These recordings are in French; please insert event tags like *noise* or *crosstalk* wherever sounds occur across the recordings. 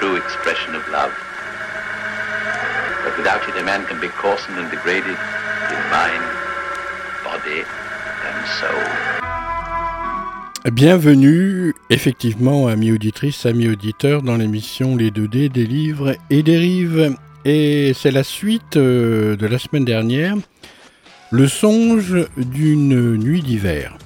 expression of love. But without it, a man can be coarsened and degraded in mind, body, and soul. Bienvenue, effectivement, amis auditrices, amis auditeurs, dans l'émission Les 2D des livres et des rives. Et c'est la suite euh, de la semaine dernière, le songe d'une nuit d'hiver.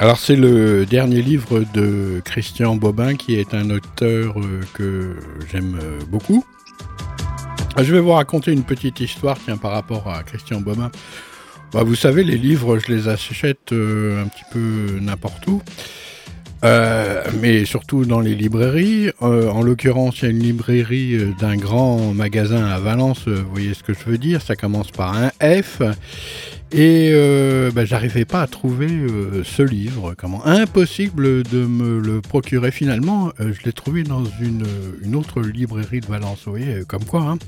Alors c'est le dernier livre de Christian Bobin qui est un auteur euh, que j'aime euh, beaucoup. Je vais vous raconter une petite histoire tiens, par rapport à Christian Bobin. Bah, vous savez, les livres, je les achète euh, un petit peu n'importe où. Mais surtout dans les librairies. En l'occurrence, il y a une librairie d'un grand magasin à Valence, vous voyez ce que je veux dire, ça commence par un F. Et euh, bah, j'arrivais pas à trouver euh, ce livre. Impossible de me le procurer finalement. euh, je l'ai trouvé dans une, autre librairie de Valence, vous voyez, comme quoi. Hein.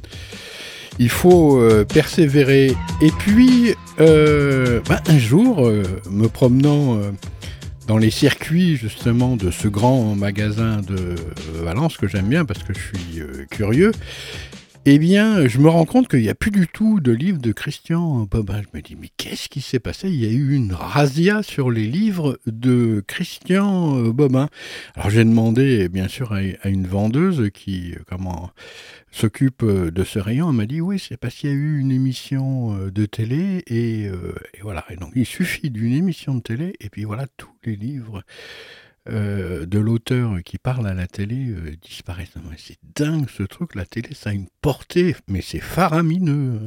Il faut persévérer. Et puis, bah, un jour, me promenant dans les circuits justement de ce grand magasin de Valence que j'aime bien parce que je suis curieux, eh bien, je me rends compte qu'il n'y a plus du tout de livres de Christian Bobin. Je me dis, mais qu'est-ce qui s'est passé? Il y a eu une razzia sur les livres de Christian euh, Bobin. Alors j'ai demandé, bien sûr, à, une vendeuse qui, euh, comment, s'occupe euh, de ce rayon. Elle m'a dit, oui, c'est parce qu'il y a eu une émission de télé et voilà. Et donc, il suffit d'une émission de télé et puis voilà, tous les livres euh, de l'auteur qui parle à la télé euh, disparaissent. C'est dingue ce truc, la télé, ça a une portée, mais c'est faramineux.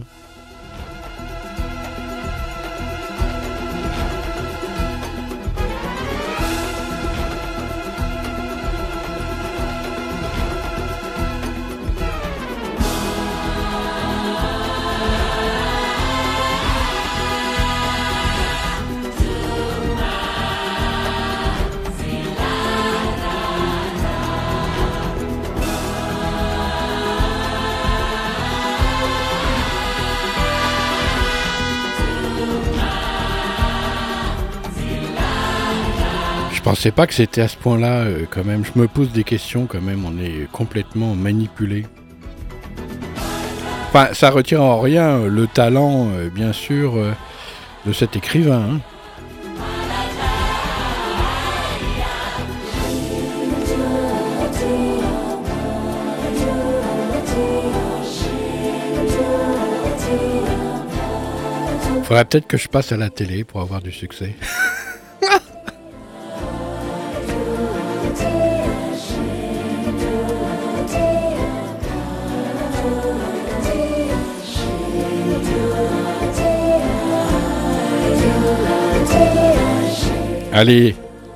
Pensais pas que c'était à ce point-là, euh, quand même. Je me pose des questions, quand même. On est complètement manipulé. Enfin, ça retire en rien euh, le talent, euh, bien sûr, de cet écrivain. hein. Faudrait peut-être que je passe à la télé pour avoir du succès. *laughs* Allez,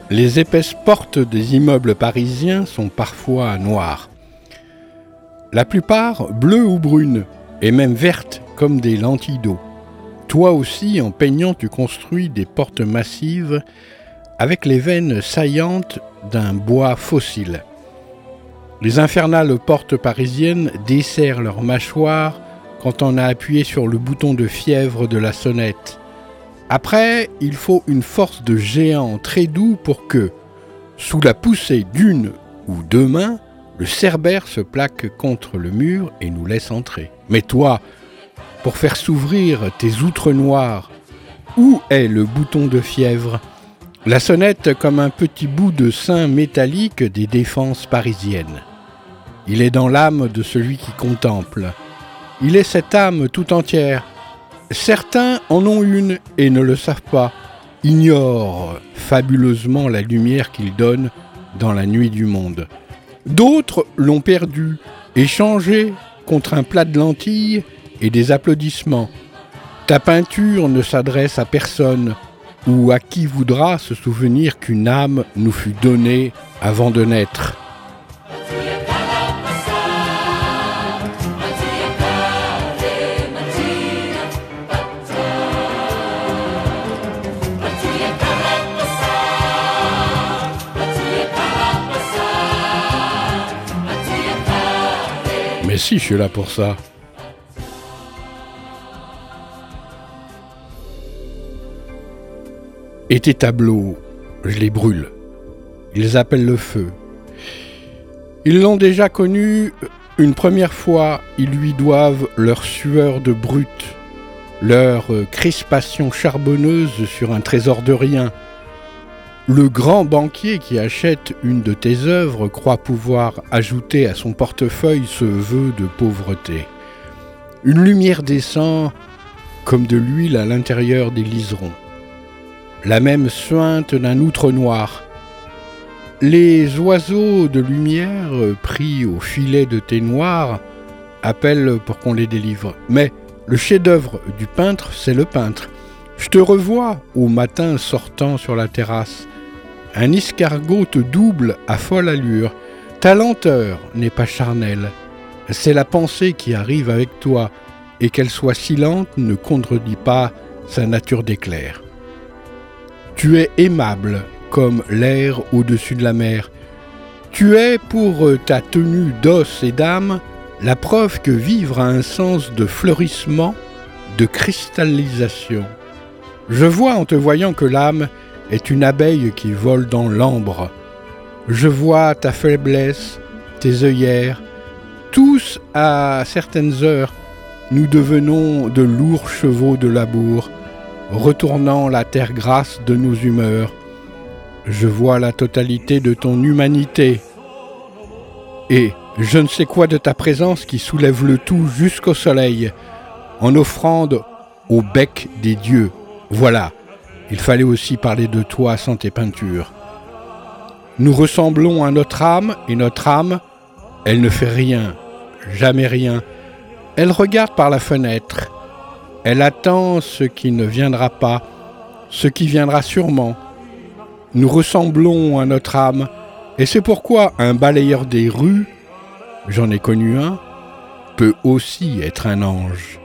les épaisses portes des immeubles parisiens sont parfois noires. La plupart bleues ou brunes, et même vertes comme des lentilles d'eau. Toi aussi, en peignant, tu construis des portes massives avec les veines saillantes d'un bois fossile. Les infernales portes parisiennes desserrent leurs mâchoires quand on a appuyé sur le bouton de fièvre de la sonnette. Après, il faut une force de géant très doux pour que, sous la poussée d'une ou deux mains, le cerbère se plaque contre le mur et nous laisse entrer. Mais toi, pour faire s'ouvrir tes outres noires, où est le bouton de fièvre? La sonnette comme un petit bout de sein métallique des défenses parisiennes. Il est dans l'âme de celui qui contemple. Il est cette âme tout entière. Certains en ont une et ne le savent pas, ignorent fabuleusement la lumière qu'il donne dans la nuit du monde. D'autres l'ont perdu, échangé contre un plat de lentilles et des applaudissements. Ta peinture ne s'adresse à personne, ou à qui voudra se souvenir qu'une âme nous fut donnée avant de naître. Mais si, je suis là pour ça. Et tes tableaux, je les brûle. Ils appellent le feu. Ils l'ont déjà connu une première fois, ils lui doivent leur sueur de brute, leur crispation charbonneuse sur un trésor de rien. Le grand banquier qui achète une de tes œuvres croit pouvoir ajouter à son portefeuille ce vœu de pauvreté. Une lumière descend comme de l'huile à l'intérieur des liserons la même suinte d'un outre noir. Les oiseaux de lumière, pris au filet de thé noir, appellent pour qu'on les délivre. Mais le chef-d'œuvre du peintre, c'est le peintre. Je te revois au matin sortant sur la terrasse. Un escargot te double à folle allure. Ta lenteur n'est pas charnelle. C'est la pensée qui arrive avec toi, et qu'elle soit si lente ne contredit pas sa nature d'éclair. Tu es aimable comme l'air au-dessus de la mer. Tu es, pour ta tenue d'os et d'âme, la preuve que vivre a un sens de fleurissement, de cristallisation. Je vois en te voyant que l'âme est une abeille qui vole dans l'ambre. Je vois ta faiblesse, tes œillères. Tous, à certaines heures, nous devenons de lourds chevaux de labour retournant la terre grasse de nos humeurs. Je vois la totalité de ton humanité. Et je ne sais quoi de ta présence qui soulève le tout jusqu'au soleil, en offrande au bec des dieux. Voilà, il fallait aussi parler de toi sans tes peintures. Nous ressemblons à notre âme, et notre âme, elle ne fait rien, jamais rien. Elle regarde par la fenêtre, elle attend ce qui ne viendra pas, ce qui viendra sûrement. Nous ressemblons à notre âme, et c'est pourquoi un balayeur des rues, j'en ai connu un, peut aussi être un ange.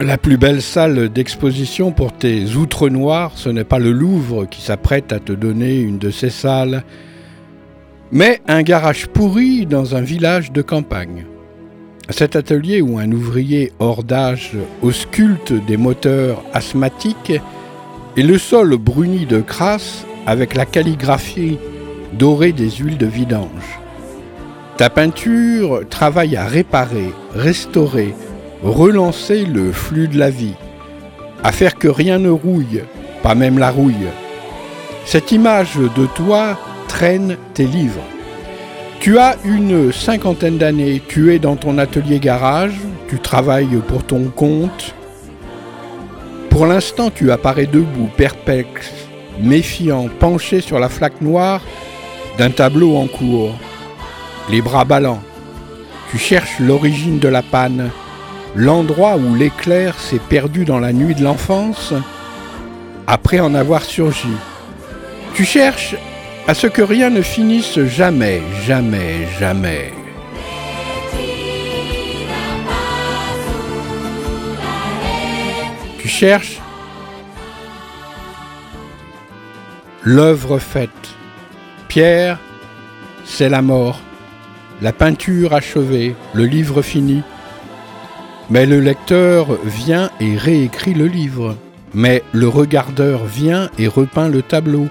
La plus belle salle d'exposition pour tes outres noirs, ce n'est pas le Louvre qui s'apprête à te donner une de ces salles, mais un garage pourri dans un village de campagne. Cet atelier où un ouvrier hors d'âge ausculte des moteurs asthmatiques et le sol bruni de crasse avec la calligraphie dorée des huiles de vidange. Ta peinture travaille à réparer, restaurer, relancer le flux de la vie, à faire que rien ne rouille, pas même la rouille. Cette image de toi traîne tes livres. Tu as une cinquantaine d'années, tu es dans ton atelier garage, tu travailles pour ton compte. Pour l'instant, tu apparais debout, perplexe, méfiant, penché sur la flaque noire d'un tableau en cours, les bras ballants. Tu cherches l'origine de la panne, l'endroit où l'éclair s'est perdu dans la nuit de l'enfance, après en avoir surgi. Tu cherches à ce que rien ne finisse jamais, jamais, jamais. Tu cherches l'œuvre faite. Pierre, c'est la mort. La peinture achevée, le livre fini. Mais le lecteur vient et réécrit le livre. Mais le regardeur vient et repeint le tableau.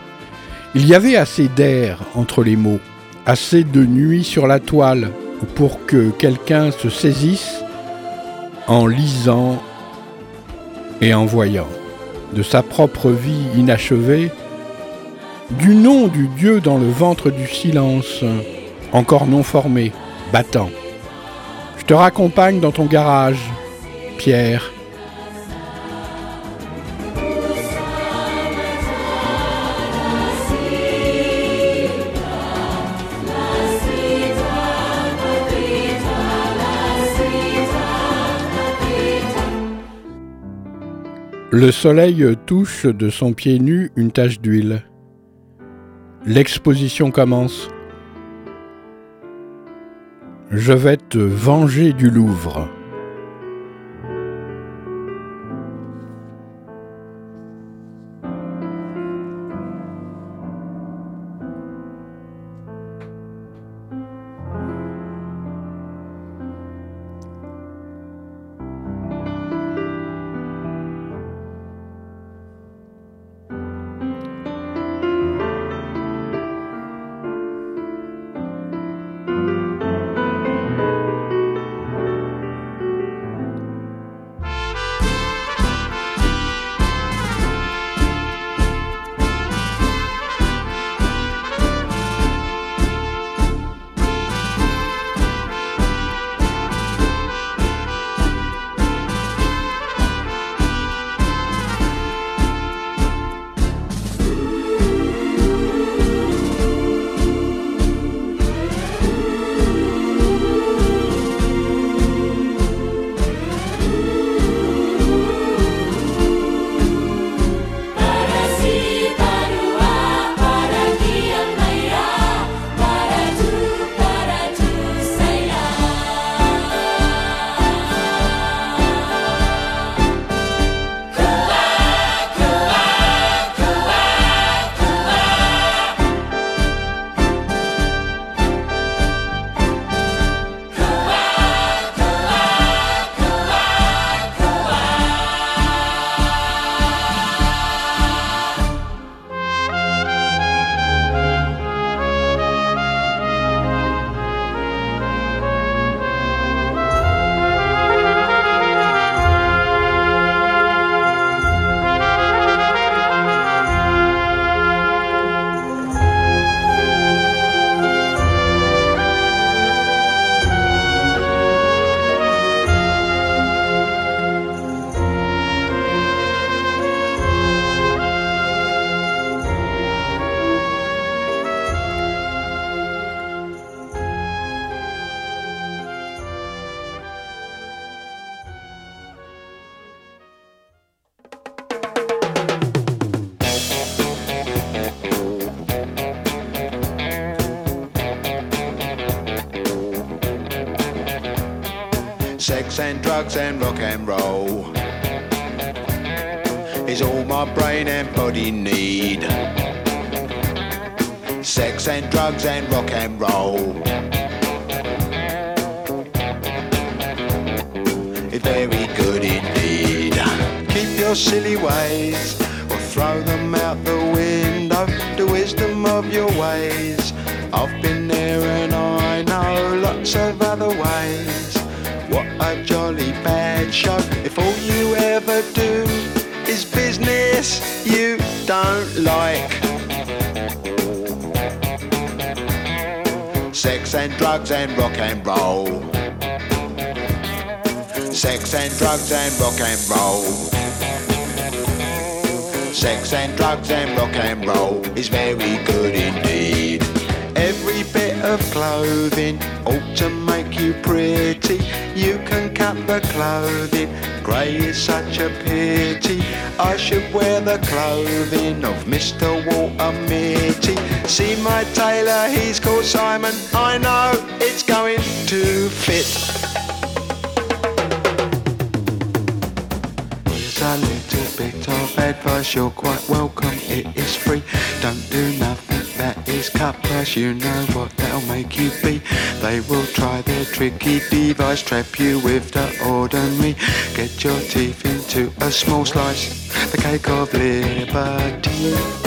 Il y avait assez d'air entre les mots, assez de nuit sur la toile pour que quelqu'un se saisisse en lisant et en voyant de sa propre vie inachevée, du nom du Dieu dans le ventre du silence, encore non formé, battant. Je te raccompagne dans ton garage, Pierre, Le soleil touche de son pied nu une tache d'huile. L'exposition commence. Je vais te venger du Louvre. Brain and body need. Sex and drugs and rock and roll. It's very good indeed. Keep your silly ways or throw them out the window. The wisdom of your ways. I've been there and I know lots of other ways What a jolly bad show if all you ever business you don't like. Sex and drugs and rock and roll. Sex and drugs and rock and roll. Sex and drugs and rock and roll is very good indeed. Every bit of clothing ought to make you pretty. You can cut the clothing, grey is such a pity. I should wear the clothing of Mr. Walter Mitty. See my tailor, he's called Simon. I know it's going to fit. Here's a little bit of advice, you're quite welcome, it is free. Don't do nothing that is cut you know what they'll make you be. They will try their tricky device, trap you with the ordinary. Get your teeth into a small slice, the cake of liberty.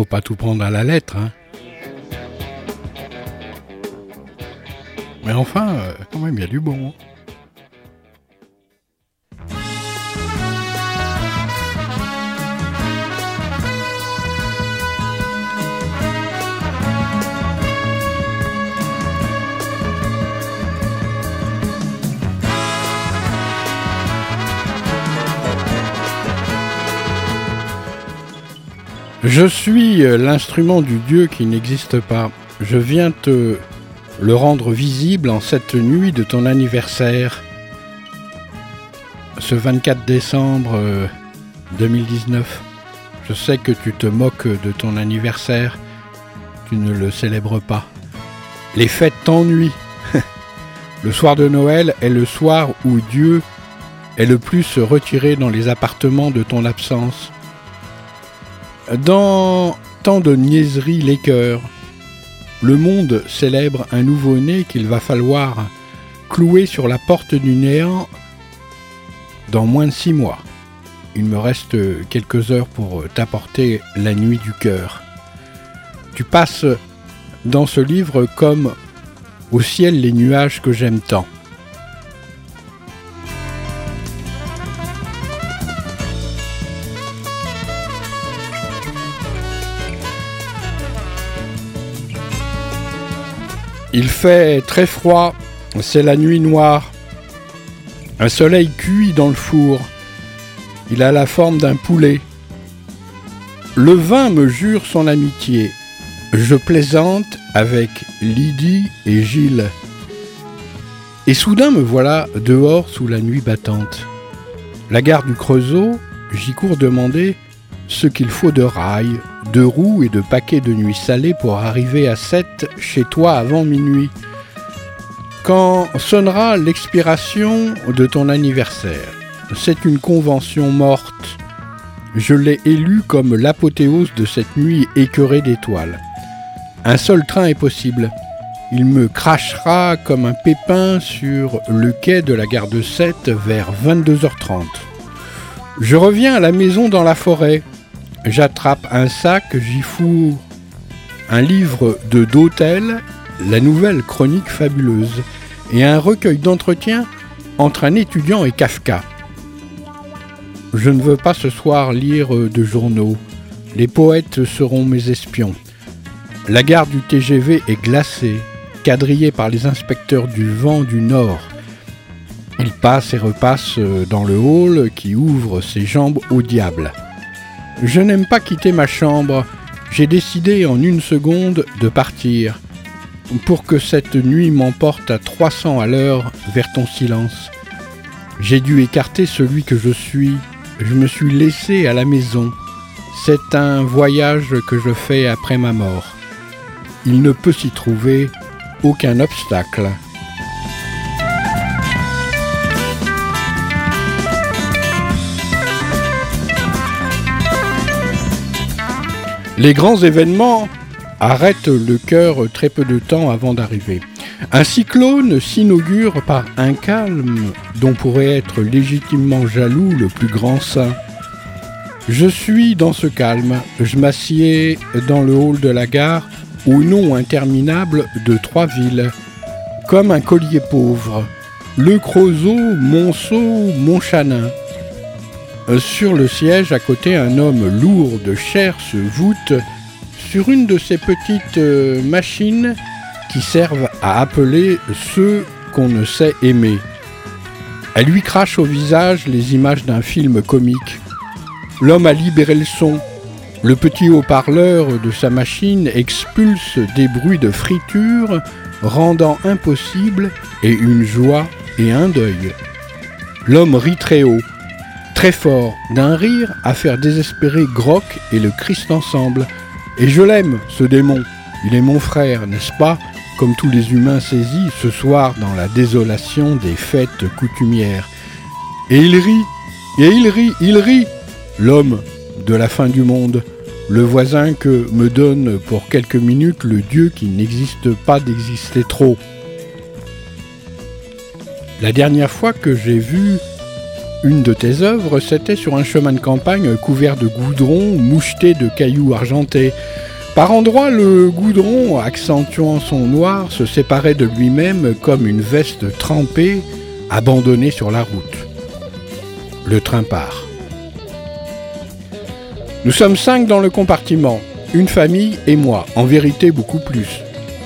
faut pas tout prendre à la lettre, hein. Mais enfin, euh, quand même, il y a du bon. Je suis euh, l'instrument du Dieu qui n'existe pas. Je viens te le rendre visible en cette nuit de ton anniversaire, ce 24 décembre euh, 2019. Je sais que tu te moques de ton anniversaire, tu ne le célèbres pas. Les fêtes t'ennuient. *laughs* le soir de Noël est le soir où Dieu est le plus retiré dans les appartements de ton absence. Dans tant de niaiseries les cœurs, le monde célèbre un nouveau-né qu'il va falloir clouer sur la porte du néant dans moins de six mois. Il me reste quelques heures pour t'apporter la nuit du cœur. Tu passes dans ce livre comme au ciel les nuages que j'aime tant. Il fait très froid, c'est la nuit noire. Un soleil cuit dans le four. Il a la forme d'un poulet. Le vin me jure son amitié. Je plaisante avec Lydie et Gilles. Et soudain me voilà dehors sous la nuit battante. La gare du Creusot, j'y cours demander ce qu'il faut de rails, de roues et de paquets de nuit salée pour arriver à 7 chez toi avant minuit. Quand sonnera l'expiration de ton anniversaire, c'est une convention morte. Je l'ai élue comme l'apothéose de cette nuit écœurée d'étoiles. Un seul train est possible. Il me crachera comme un pépin sur le quai de la gare de 7 vers 22h30. Je reviens à la maison dans la forêt. J'attrape un sac, j'y fous un livre de d'hôtel, la nouvelle chronique fabuleuse, et un recueil d'entretien entre un étudiant et Kafka. Je ne veux pas ce soir lire de journaux. Les poètes seront mes espions. La gare du TGV est glacée, quadrillée par les inspecteurs du vent du Nord. Ils passent et repassent dans le hall qui ouvre ses jambes au diable. Je n'aime pas quitter ma chambre. J'ai décidé en une seconde de partir pour que cette nuit m'emporte à 300 à l'heure vers ton silence. J'ai dû écarter celui que je suis. Je me suis laissé à la maison. C'est un voyage que je fais après ma mort. Il ne peut s'y trouver aucun obstacle. Les grands événements arrêtent le cœur très peu de temps avant d'arriver. Un cyclone s'inaugure par un calme dont pourrait être légitimement jaloux le plus grand saint. Je suis dans ce calme, je m'assieds dans le hall de la gare au nom interminable de trois villes, comme un collier pauvre, le Creusot, Monceau, Montchanin. Sur le siège, à côté, un homme lourd de chair se voûte sur une de ces petites euh, machines qui servent à appeler ceux qu'on ne sait aimer. Elle lui crache au visage les images d'un film comique. L'homme a libéré le son. Le petit haut-parleur de sa machine expulse des bruits de friture, rendant impossible et une joie et un deuil. L'homme rit très haut très fort, d'un rire à faire désespérer Groc et le Christ ensemble. Et je l'aime, ce démon. Il est mon frère, n'est-ce pas? Comme tous les humains saisis ce soir dans la désolation des fêtes coutumières. Et il rit, et il rit, il rit L'homme de la fin du monde, le voisin que me donne pour quelques minutes le Dieu qui n'existe pas d'exister trop. La dernière fois que j'ai vu une de tes œuvres, c'était sur un chemin de campagne couvert de goudron, moucheté de cailloux argentés. Par endroits, le goudron, accentuant son noir, se séparait de lui-même comme une veste trempée, abandonnée sur la route. Le train part. Nous sommes cinq dans le compartiment, une famille et moi, en vérité beaucoup plus.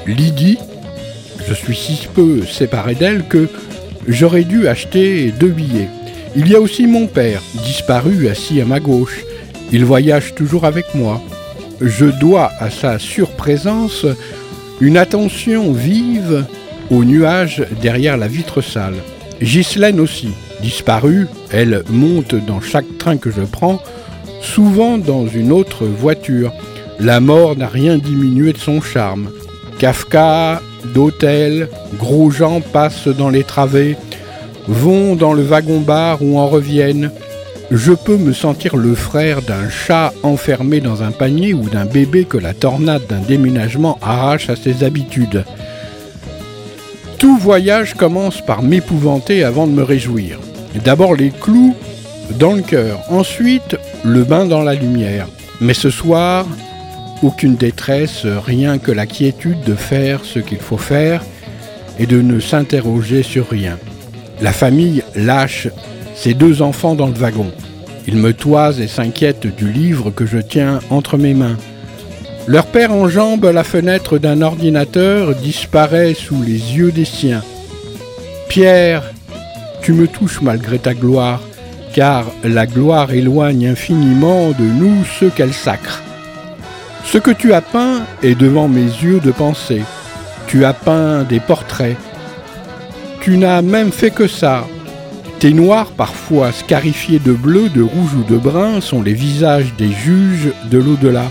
Lydie, je suis si peu séparé d'elle que j'aurais dû acheter deux billets. Il y a aussi mon père, disparu assis à ma gauche. Il voyage toujours avec moi. Je dois à sa surprésence une attention vive aux nuages derrière la vitre sale. Ghislaine aussi, disparue, elle monte dans chaque train que je prends, souvent dans une autre voiture. La mort n'a rien diminué de son charme. Kafka, d'hôtel, gros gens passent dans les travées, vont dans le wagon-bar ou en reviennent. Je peux me sentir le frère d'un chat enfermé dans un panier ou d'un bébé que la tornade d'un déménagement arrache à ses habitudes. Tout voyage commence par m'épouvanter avant de me réjouir. D'abord les clous dans le cœur, ensuite le bain dans la lumière. Mais ce soir, aucune détresse, rien que la quiétude de faire ce qu'il faut faire et de ne s'interroger sur rien. La famille lâche ses deux enfants dans le wagon. Ils me toisent et s'inquiètent du livre que je tiens entre mes mains. Leur père enjambe la fenêtre d'un ordinateur, disparaît sous les yeux des siens. Pierre, tu me touches malgré ta gloire, car la gloire éloigne infiniment de nous ceux qu'elle sacre. Ce que tu as peint est devant mes yeux de pensée. Tu as peint des portraits, tu n'as même fait que ça. Tes noirs, parfois scarifiés de bleu, de rouge ou de brun, sont les visages des juges de l'au-delà.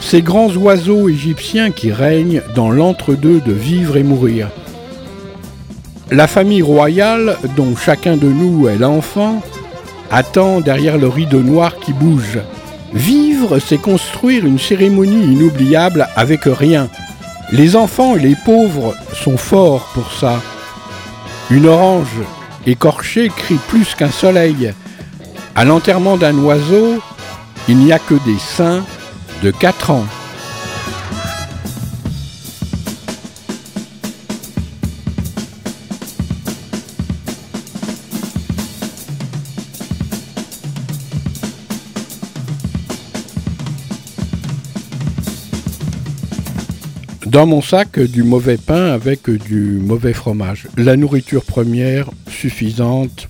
Ces grands oiseaux égyptiens qui règnent dans l'entre-deux de vivre et mourir. La famille royale, dont chacun de nous est l'enfant, attend derrière le rideau noir qui bouge. Vivre, c'est construire une cérémonie inoubliable avec rien. Les enfants et les pauvres sont forts pour ça. Une orange écorchée crie plus qu'un soleil. À l'enterrement d'un oiseau, il n'y a que des saints de 4 ans. Dans mon sac, du mauvais pain avec du mauvais fromage. La nourriture première suffisante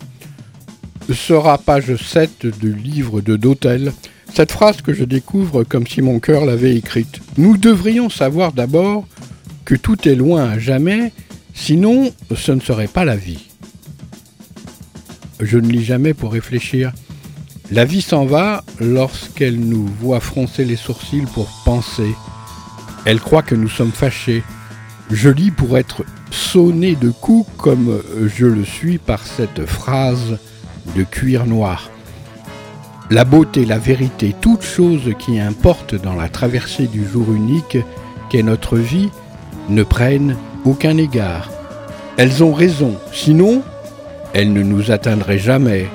sera page 7 du livre de Dautel. Cette phrase que je découvre comme si mon cœur l'avait écrite. Nous devrions savoir d'abord que tout est loin à jamais, sinon ce ne serait pas la vie. je ne lis jamais pour réfléchir. La vie s'en va lorsqu'elle nous voit froncer les sourcils pour penser. Elle croit que nous sommes fâchés. Je lis pour être sonné de coups comme je le suis par cette phrase de cuir noir. La beauté, la vérité, toutes choses qui importent dans la traversée du jour unique qu'est notre vie, ne prennent aucun égard. Elles ont raison, sinon, elles ne nous atteindraient jamais.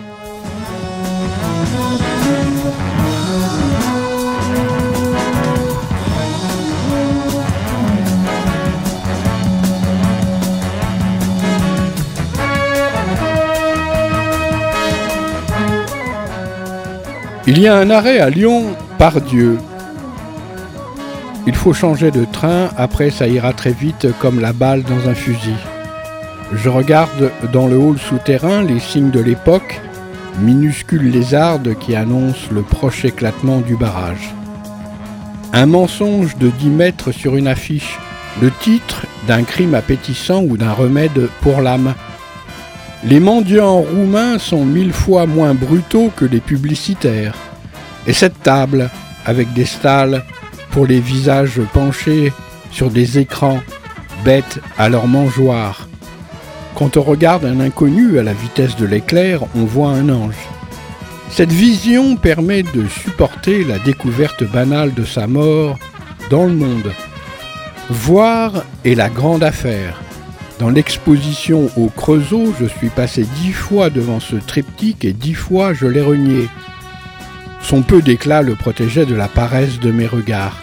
Il y a un arrêt à Lyon par Dieu. Il faut changer de train, après ça ira très vite comme la balle dans un fusil. Je regarde dans le hall souterrain les signes de l'époque, minuscules lézardes qui annoncent le proche éclatement du barrage. Un mensonge de 10 mètres sur une affiche, le titre d'un crime appétissant ou d'un remède pour l'âme. Les mendiants roumains sont mille fois moins brutaux que les publicitaires. Et cette table, avec des stalles pour les visages penchés sur des écrans, bêtes à leur mangeoire. Quand on regarde un inconnu à la vitesse de l'éclair, on voit un ange. Cette vision permet de supporter la découverte banale de sa mort dans le monde. Voir est la grande affaire. Dans l'exposition au Creusot, je suis passé dix fois devant ce triptyque et dix fois je l'ai renié. Son peu d'éclat le protégeait de la paresse de mes regards.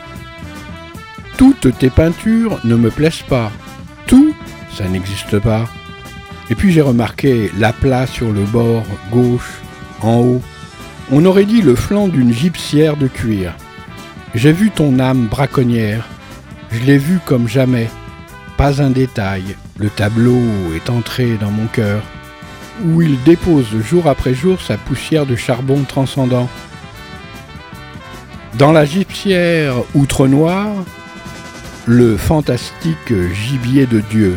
Toutes tes peintures ne me plaisent pas. Tout, ça n'existe pas. Et puis j'ai remarqué l'aplat sur le bord gauche, en haut. On aurait dit le flanc d'une gypsière de cuir. J'ai vu ton âme braconnière. Je l'ai vue comme jamais. Pas un détail, le tableau est entré dans mon cœur, où il dépose jour après jour sa poussière de charbon transcendant. Dans la gypsière outre noire, le fantastique gibier de Dieu.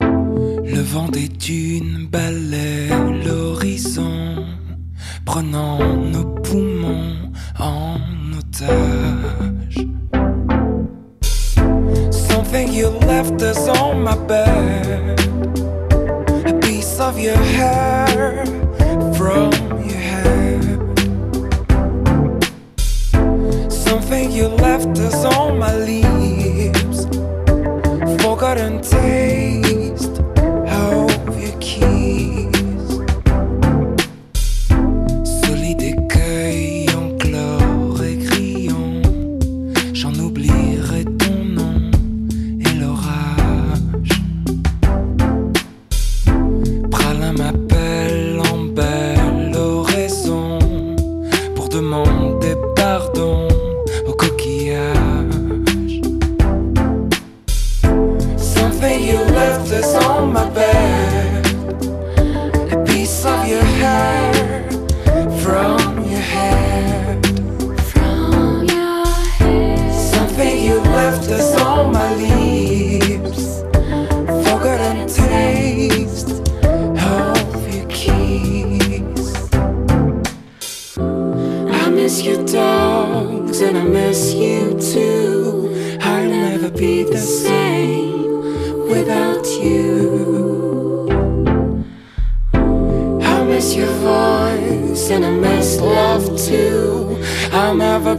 Le vent des dunes balaie l'horizon, prenant nos poumons en otage.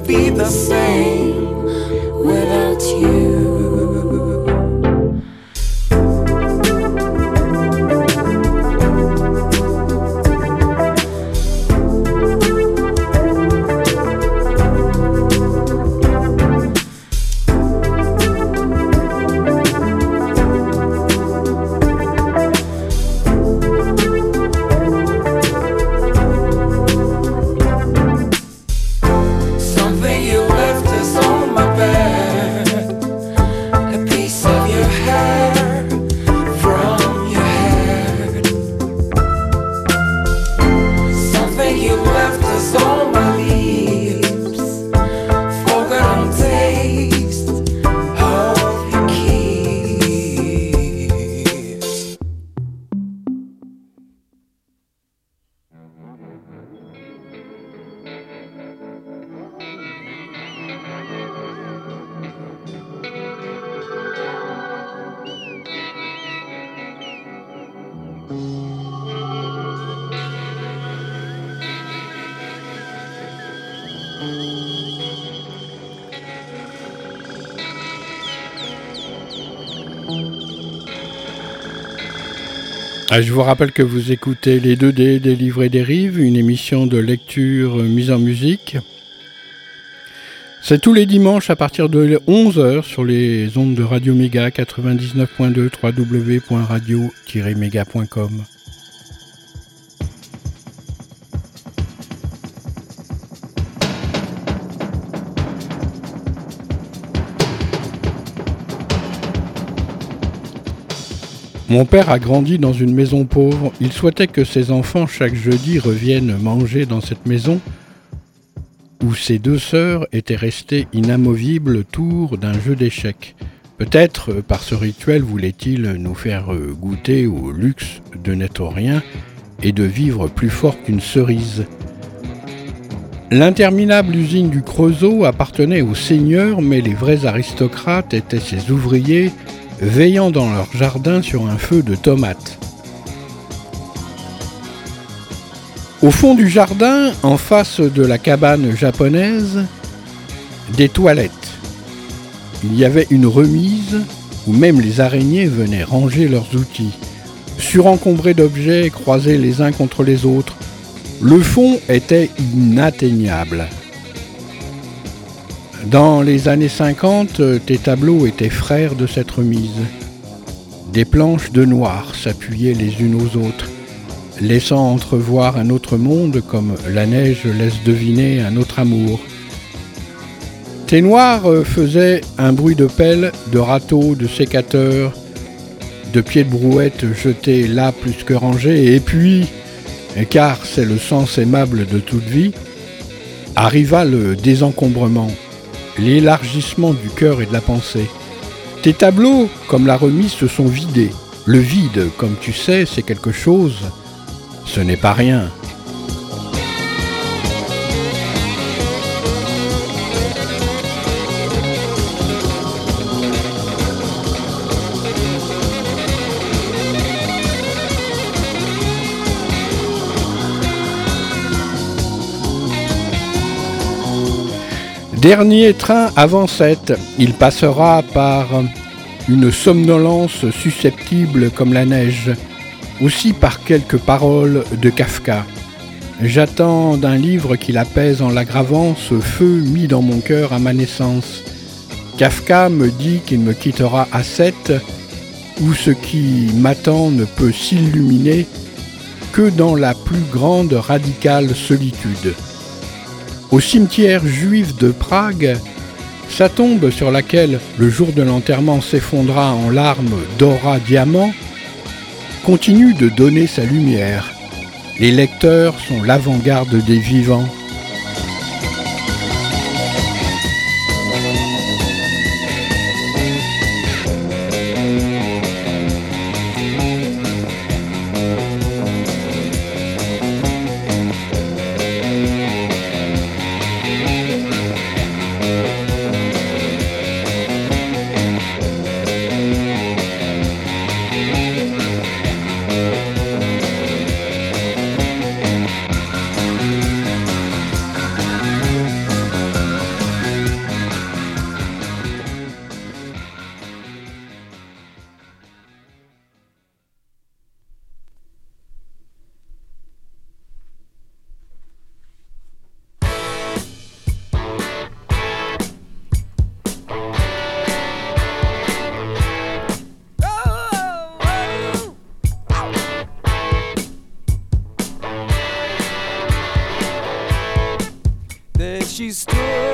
Be the same Ah, je vous rappelle que vous écoutez les 2D des livres et des rives, une émission de lecture euh, mise en musique. C'est tous les dimanches à partir de 11h sur les ondes de Radio Méga 99.2 www.radio-méga.com. Mon père a grandi dans une maison pauvre. Il souhaitait que ses enfants chaque jeudi reviennent manger dans cette maison où ses deux sœurs étaient restées inamovibles autour d'un jeu d'échecs. Peut-être euh, par ce rituel voulait-il nous faire euh, goûter au luxe de n'être rien et de vivre plus fort qu'une cerise. L'interminable usine du Creusot appartenait aux seigneurs, mais les vrais aristocrates étaient ses ouvriers veillant dans leur jardin sur un feu de tomates. Au fond du jardin, en face de la cabane japonaise, des toilettes. Il y avait une remise où même les araignées venaient ranger leurs outils. Surencombrés d'objets croisés les uns contre les autres, le fond était inatteignable. Dans les années 50, tes tableaux étaient frères de cette remise. Des planches de noir s'appuyaient les unes aux autres, laissant entrevoir un autre monde comme la neige laisse deviner un autre amour. Tes noirs euh, faisaient un bruit de pelle, de râteau, de sécateur, de pieds de brouette jetés là plus que rangés, et puis, car c'est le sens aimable de toute vie, arriva le désencombrement, l'élargissement du cœur et de la pensée. Tes tableaux, comme la remise, se sont vidés. Le vide, comme tu sais, c'est quelque chose. Ce n'est pas rien. Dernier train avant 7, il passera par une somnolence susceptible comme la neige, aussi par quelques paroles de Kafka. J'attends d'un livre qui l'apaise en l'aggravant ce feu mis dans mon cœur à ma naissance. Kafka me dit qu'il me quittera à 7, où ce qui m'attend ne peut s'illuminer que dans la plus grande radicale solitude. Au cimetière juif de Prague, sa tombe sur laquelle le jour de l'enterrement s'effondra en larmes d'aura diamant continue de donner sa lumière. Les lecteurs sont l'avant-garde des vivants. Stood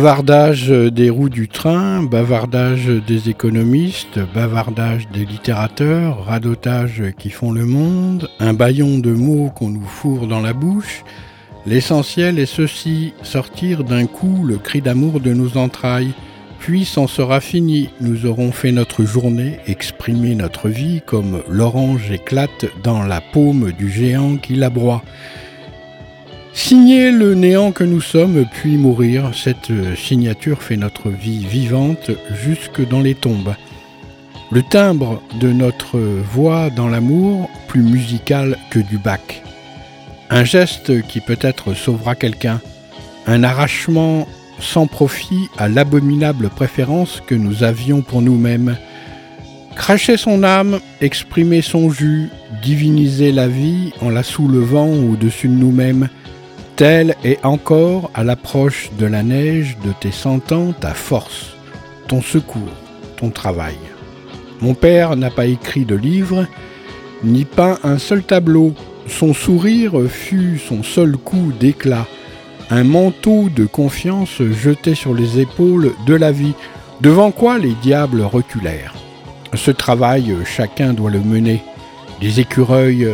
Bavardage des roues du train, bavardage des économistes, bavardage des littérateurs, radotage qui font le monde, un baillon de mots qu'on nous fourre dans la bouche. L'essentiel est ceci, sortir d'un coup le cri d'amour de nos entrailles. Puis s'en sera fini, nous aurons fait notre journée, exprimé notre vie comme l'orange éclate dans la paume du géant qui la broie. Signer le néant que nous sommes, puis mourir, cette signature fait notre vie vivante jusque dans les tombes. Le timbre de notre voix dans l'amour, plus musical que du bac. Un geste qui peut-être sauvera quelqu'un. Un arrachement sans profit à l'abominable préférence que nous avions pour nous-mêmes. Cracher son âme, exprimer son jus, diviniser la vie en la soulevant au-dessus de nous-mêmes, Telle est encore, à l'approche de la neige de tes cent ans, ta force, ton secours, ton travail? Mon père n'a pas écrit de livre, ni peint un seul tableau. Son sourire fut son seul coup d'éclat, un manteau de confiance jeté sur les épaules de la vie, devant quoi les diables reculèrent. Ce travail, chacun doit le mener. Les écureuils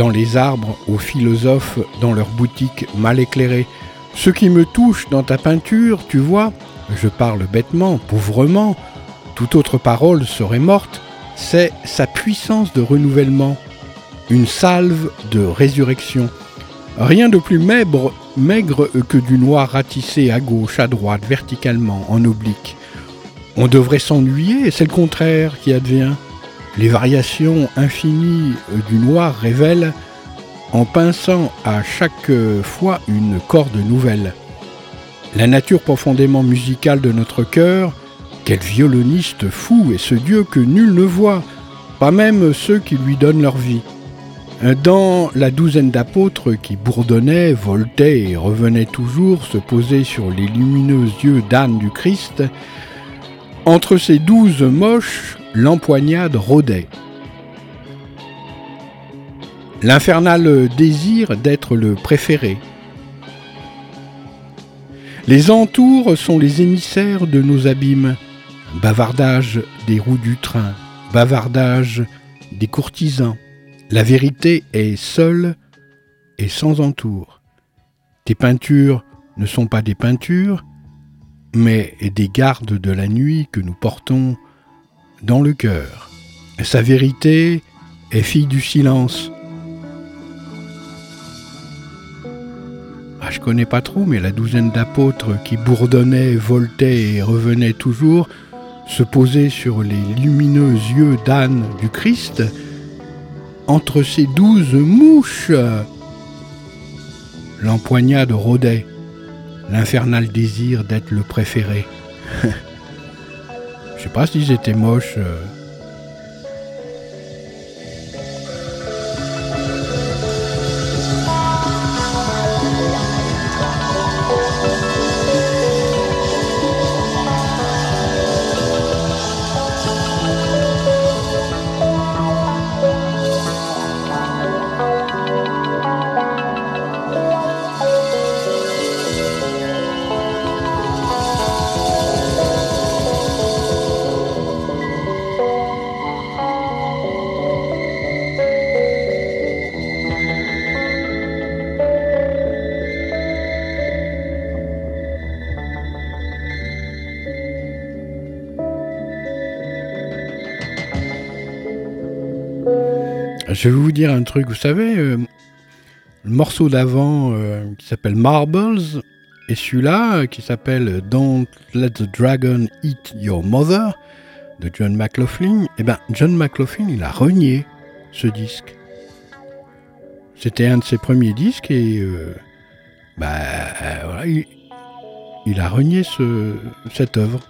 dans les arbres, aux philosophes dans leurs boutiques mal éclairées. Ce qui me touche dans ta peinture, tu vois, je parle bêtement, pauvrement, toute autre parole serait morte, c'est sa puissance de renouvellement, une salve de résurrection. Rien de plus maigre, maigre que du noir ratissé à gauche, à droite, verticalement, en oblique. On devrait s'ennuyer, c'est le contraire qui advient. Les variations infinies du noir révèlent, en pinçant à chaque fois une corde nouvelle. La nature profondément musicale de notre cœur, quel violoniste fou est ce Dieu que nul ne voit, pas même ceux qui lui donnent leur vie. Dans la douzaine d'apôtres qui bourdonnaient, voltaient et revenaient toujours se poser sur les lumineux yeux d'âne du Christ, entre ces douze moches, l'empoignade rôdait. L'infernal désir d'être le préféré. Les entours sont les émissaires de nos abîmes. Bavardage des roues du train, bavardage des courtisans. La vérité est seule et sans entour. Tes peintures ne sont pas des peintures, mais des gardes de la nuit que nous portons dans le cœur. Sa vérité est fille du silence. Ah, je connais pas trop, mais la douzaine d'apôtres qui bourdonnaient, voltaient et revenaient toujours, se posaient sur les lumineux yeux d'âne du Christ, entre ces douze mouches, l'empoignade rôdait, l'infernal désir d'être le préféré. *laughs* Je sais pas s'ils étaient moches. Euh, Je vais vous dire un truc, vous savez, euh, le morceau d'avant euh, qui s'appelle Marbles et celui-là euh, qui s'appelle Don't Let the Dragon Eat Your Mother de John McLaughlin, eh ben John McLaughlin il a renié ce disque. C'était un de ses premiers disques et bah, voilà, il, a renié ce, cette œuvre.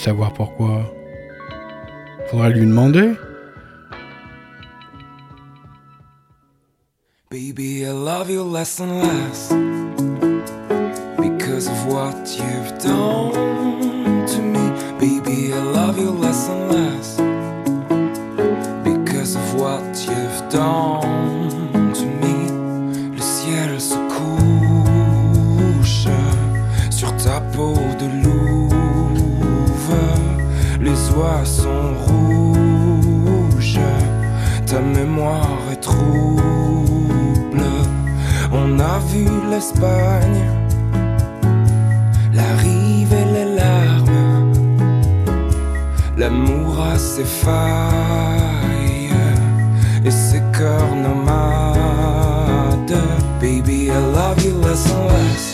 Savoir pourquoi. Faudra lui demander. Baby, I love you less and less because of what you've done l'Espagne, la rive et les larmes. L'amour a ses failles et ses cœurs nomades. Baby, I love you less and less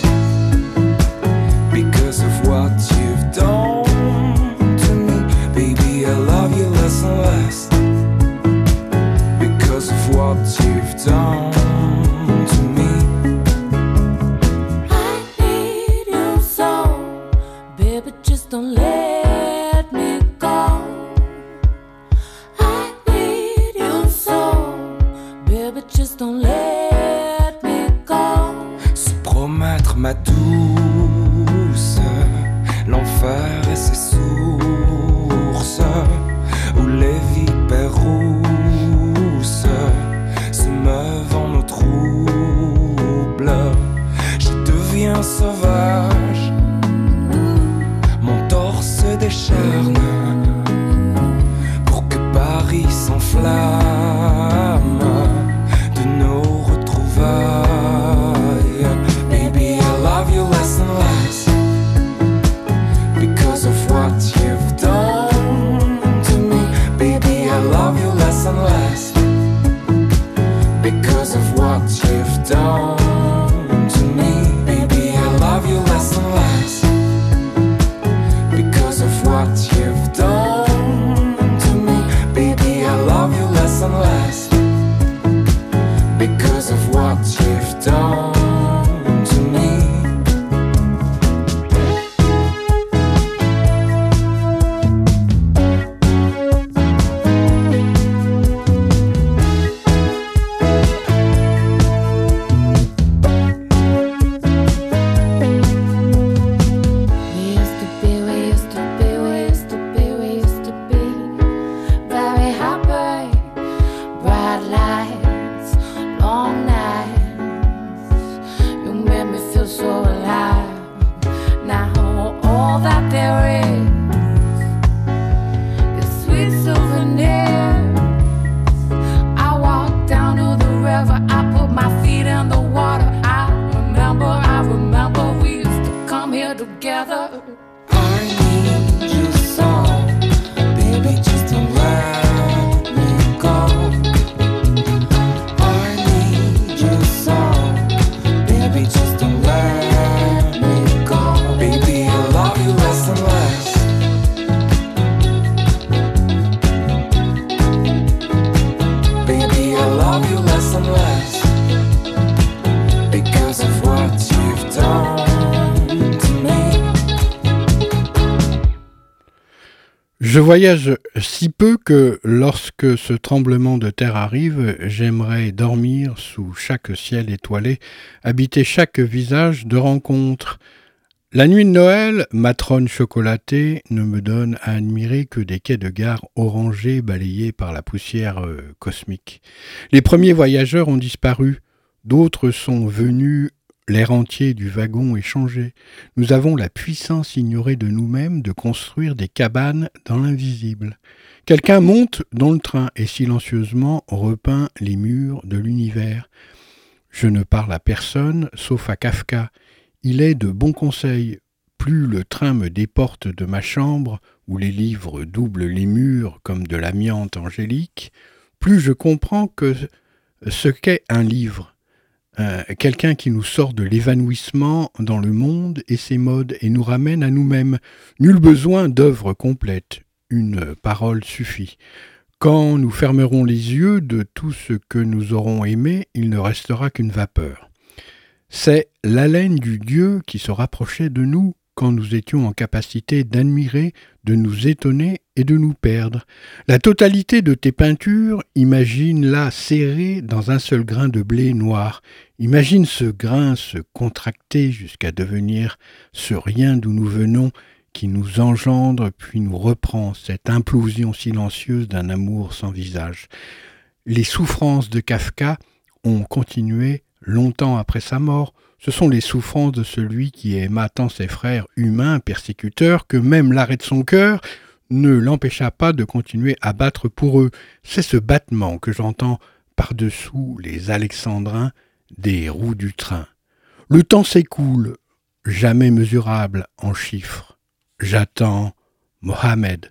Je voyage si peu que lorsque ce tremblement de terre arrive, j'aimerais dormir sous chaque ciel étoilé, habiter chaque visage de rencontre. La nuit de Noël, matrone chocolatée ne me donne à admirer que des quais de gare orangés balayés par la poussière euh, cosmique. Les premiers voyageurs ont disparu, d'autres sont venus, l'air entier du wagon est changé. Nous avons la puissance ignorée de nous-mêmes de construire des cabanes dans l'invisible. Quelqu'un monte dans le train et silencieusement repeint les murs de l'univers. Je ne parle à personne, sauf à Kafka. Il est de bons conseils. Plus le train me déporte de ma chambre, où les livres doublent les murs comme de l'amiante angélique, plus je comprends que ce qu'est un livre. Euh, quelqu'un qui nous sort de l'évanouissement dans le monde et ses modes et nous ramène à nous-mêmes. Nul besoin d'œuvre complète, une parole suffit. Quand nous fermerons les yeux de tout ce que nous aurons aimé, il ne restera qu'une vapeur. C'est l'haleine du Dieu qui se rapprochait de nous quand nous étions en capacité d'admirer, de nous étonner et de nous perdre. La totalité de tes peintures, imagine-la serrée dans un seul grain de blé noir. Imagine ce grain se contracter jusqu'à devenir ce rien d'où nous venons, qui nous engendre puis nous reprend, cette implosion silencieuse d'un amour sans visage. Les souffrances de Kafka ont continué longtemps après sa mort. Ce sont les souffrances de celui qui aima tant ses frères humains persécuteurs que même l'arrêt de son cœur ne l'empêcha pas de continuer à battre pour eux. C'est ce battement que j'entends par-dessous les alexandrins des roues du train. Le temps s'écoule, jamais mesurable en chiffres. J'attends Mohamed.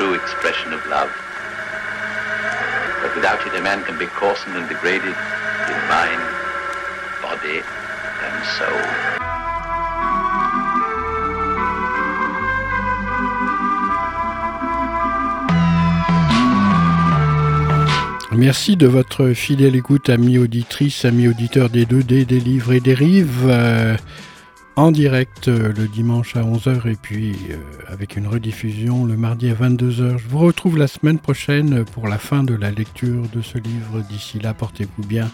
true expression of love. But without it, a man can be coarsened and degraded in mind, body, and soul. Merci de votre fidèle écoute, amis auditrices, amis auditeurs des 2D, des livres et des rives. Euh, en direct euh, le dimanche à 11h et puis euh, avec une rediffusion le mardi à 22h. Je vous retrouve la semaine prochaine pour la fin de la lecture de ce livre. D'ici là, portez-vous bien.